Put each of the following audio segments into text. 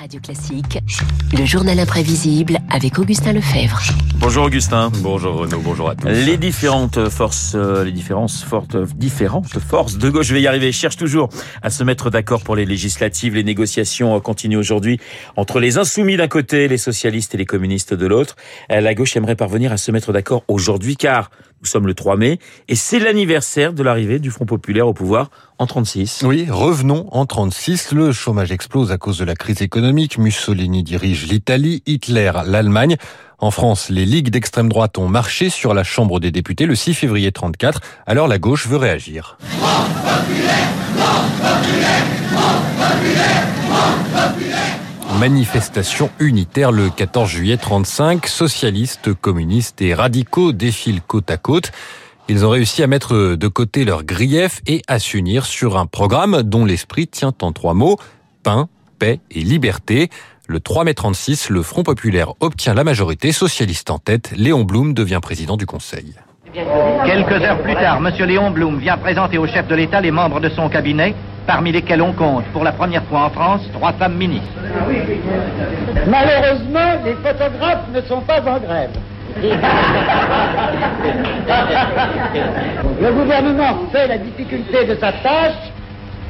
Radio Classique, le journal imprévisible avec Augustin Lefebvre. Bonjour Augustin. Bonjour Renaud, bonjour à tous. Les différentes forces, euh, les différentes fortes, différentes forces de gauche, je vais y arriver, cherchent toujours à se mettre d'accord pour les législatives. Les négociations euh, continuent aujourd'hui entre les insoumis d'un côté, les socialistes et les communistes de l'autre. Euh, La gauche aimerait parvenir à se mettre d'accord aujourd'hui car nous sommes le 3 mai et c'est l'anniversaire de l'arrivée du Front populaire au pouvoir en 36. Oui, revenons en 36. Le chômage explose à cause de la crise économique. Mussolini dirige l'Italie, Hitler l'Allemagne. En France, les ligues d'extrême droite ont marché sur la Chambre des députés le 6 février 34. Alors la gauche veut réagir. Manifestation unitaire le 14 juillet 35. Socialistes, communistes et radicaux défilent côte à côte. Ils ont réussi à mettre de côté leurs griefs et à s'unir sur un programme dont l'esprit tient en trois mots pain, paix et liberté. Le 3 mai 36, le Front populaire obtient la majorité socialiste en tête. Léon Blum devient président du Conseil. Quelques heures plus tard, M. Léon Blum vient présenter au chef de l'État les membres de son cabinet, parmi lesquels on compte, pour la première fois en France, trois femmes ministres. Malheureusement, les photographes ne sont pas en grève. Le gouvernement fait la difficulté de sa tâche.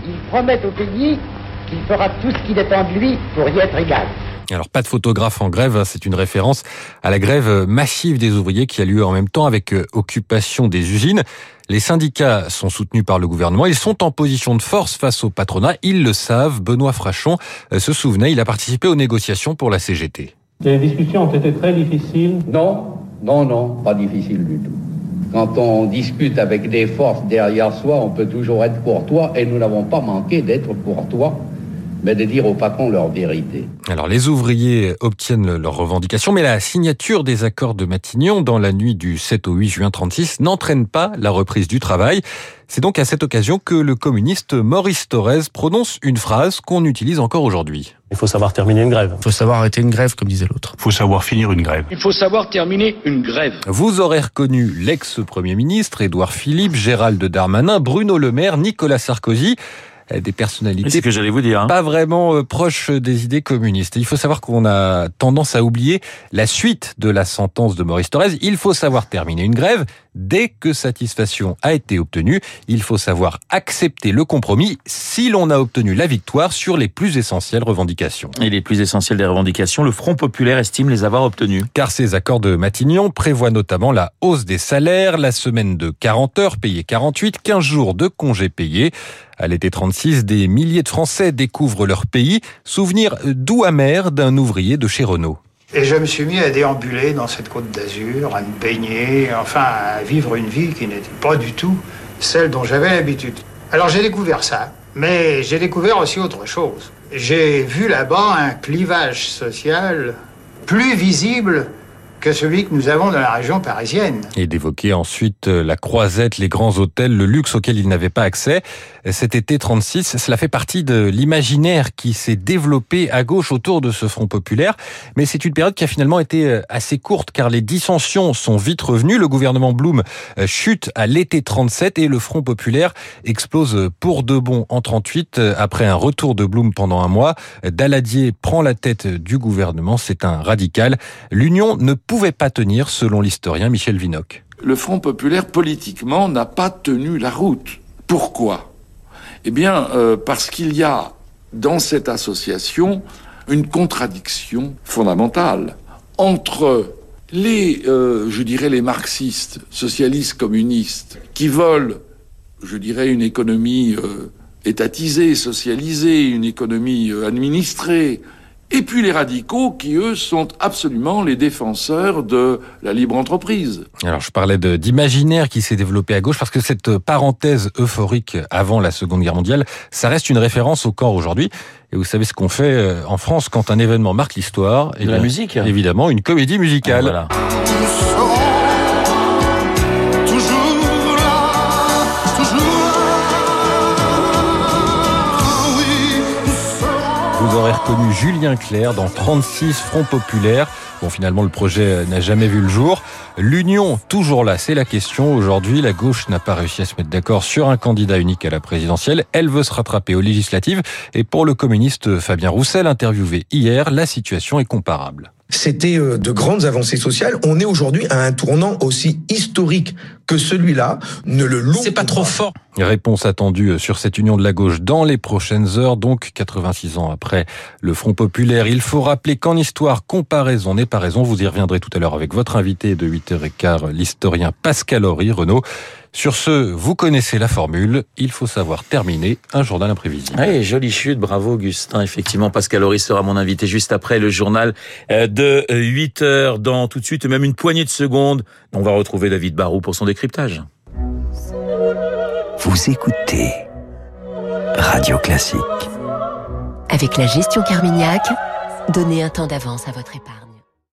Il promet au pays qu'il fera tout ce qu'il dépend de lui pour y être égal. Alors pas de photographe en grève, c'est une référence à la grève massive des ouvriers qui a lieu en même temps avec euh, occupation des usines. Les syndicats sont soutenus par le gouvernement, ils sont en position de force face au patronat, ils le savent. Benoît Frachon euh, se souvenait, il a participé aux négociations pour la CGT. Les discussions ont été très difficiles. Non, non, non, pas difficile du tout. Quand on discute avec des forces derrière soi, on peut toujours être courtois et nous n'avons pas manqué d'être courtois, mais de dire aux patrons leur vérité. Alors les ouvriers obtiennent leurs revendications, mais la signature des accords de Matignon dans la nuit du 7 au 8 juin 36 n'entraîne pas la reprise du travail. C'est donc à cette occasion que le communiste Maurice Thorez prononce une phrase qu'on utilise encore aujourd'hui. Il faut savoir terminer une grève. Il faut savoir arrêter une grève, comme disait l'autre. Il faut savoir finir une grève. Il faut savoir terminer une grève. Vous aurez reconnu l'ex-premier ministre Édouard Philippe, Gérald Darmanin, Bruno Le Maire, Nicolas Sarkozy des personnalités C'est ce que j'allais vous dire. Hein. pas vraiment euh, proches des idées communistes. Il faut savoir qu'on a tendance à oublier la suite de la sentence de Maurice Thorez. Il faut savoir terminer une grève dès que satisfaction a été obtenue. Il faut savoir accepter le compromis si l'on a obtenu la victoire sur les plus essentielles revendications. Et les plus essentielles des revendications, le Front populaire estime les avoir obtenues. Car ces accords de Matignon prévoient notamment la hausse des salaires, la semaine de 40 heures payées 48, 15 jours de congés payés. À l'été 36, des milliers de Français découvrent leur pays. Souvenir doux amer d'un ouvrier de chez Renault. Et je me suis mis à déambuler dans cette côte d'Azur, à me baigner, enfin à vivre une vie qui n'était pas du tout celle dont j'avais l'habitude. Alors j'ai découvert ça, mais j'ai découvert aussi autre chose. J'ai vu là-bas un clivage social plus visible que celui que nous avons dans la région parisienne. Et d'évoquer ensuite la croisette, les grands hôtels, le luxe auquel il n'avait pas accès. Cet été 36, cela fait partie de l'imaginaire qui s'est développé à gauche autour de ce Front populaire. Mais c'est une période qui a finalement été assez courte car les dissensions sont vite revenues. Le gouvernement Blum chute à l'été 37 et le Front populaire explose pour de bon en 38 après un retour de Blum pendant un mois. Daladier prend la tête du gouvernement. C'est un radical. L'union ne pouvait pas tenir, selon l'historien Michel Vinocq. Le Front populaire, politiquement, n'a pas tenu la route. Pourquoi? Eh bien, euh, parce qu'il y a dans cette association une contradiction fondamentale entre les, euh, je dirais, les marxistes, socialistes, communistes, qui veulent, je dirais, une économie euh, étatisée, socialisée, une économie administrée, et puis les radicaux qui, eux, sont absolument les défenseurs de la libre entreprise. Alors je parlais d'imaginaire qui s'est développé à gauche parce que cette parenthèse euphorique avant la Seconde Guerre mondiale, ça reste une référence au corps aujourd'hui. Et vous savez ce qu'on fait en France quand un événement marque l'histoire De la musique Évidemment, une comédie musicale. Ah, voilà. Vous aurez reconnu Julien Clerc dans 36 Front Populaire. Bon, finalement, le projet n'a jamais vu le jour. L'union, toujours là, c'est la question. Aujourd'hui, la gauche n'a pas réussi à se mettre d'accord sur un candidat unique à la présidentielle. Elle veut se rattraper aux législatives. Et pour le communiste Fabien Roussel, interviewé hier, la situation est comparable. C'était euh, de grandes avancées sociales. On est aujourd'hui à un tournant aussi historique que celui-là. Ne le loupe C'est pas trop fort. Réponse attendue sur cette union de la gauche dans les prochaines heures, donc 86 ans après le Front Populaire. Il faut rappeler qu'en histoire, comparaison n'est pas raison. Vous y reviendrez tout à l'heure avec votre invité de 8h15, l'historien Pascal Horry, Renaud. Sur ce, vous connaissez la formule, il faut savoir terminer un journal imprévisible. Oui, jolie chute, bravo Augustin. Effectivement, Pascal Horry sera mon invité juste après le journal euh, de 8 heures dans tout de suite, même une poignée de secondes. On va retrouver David Barou pour son décryptage. Vous écoutez Radio Classique. Avec la gestion Carmignac, donnez un temps d'avance à votre épargne.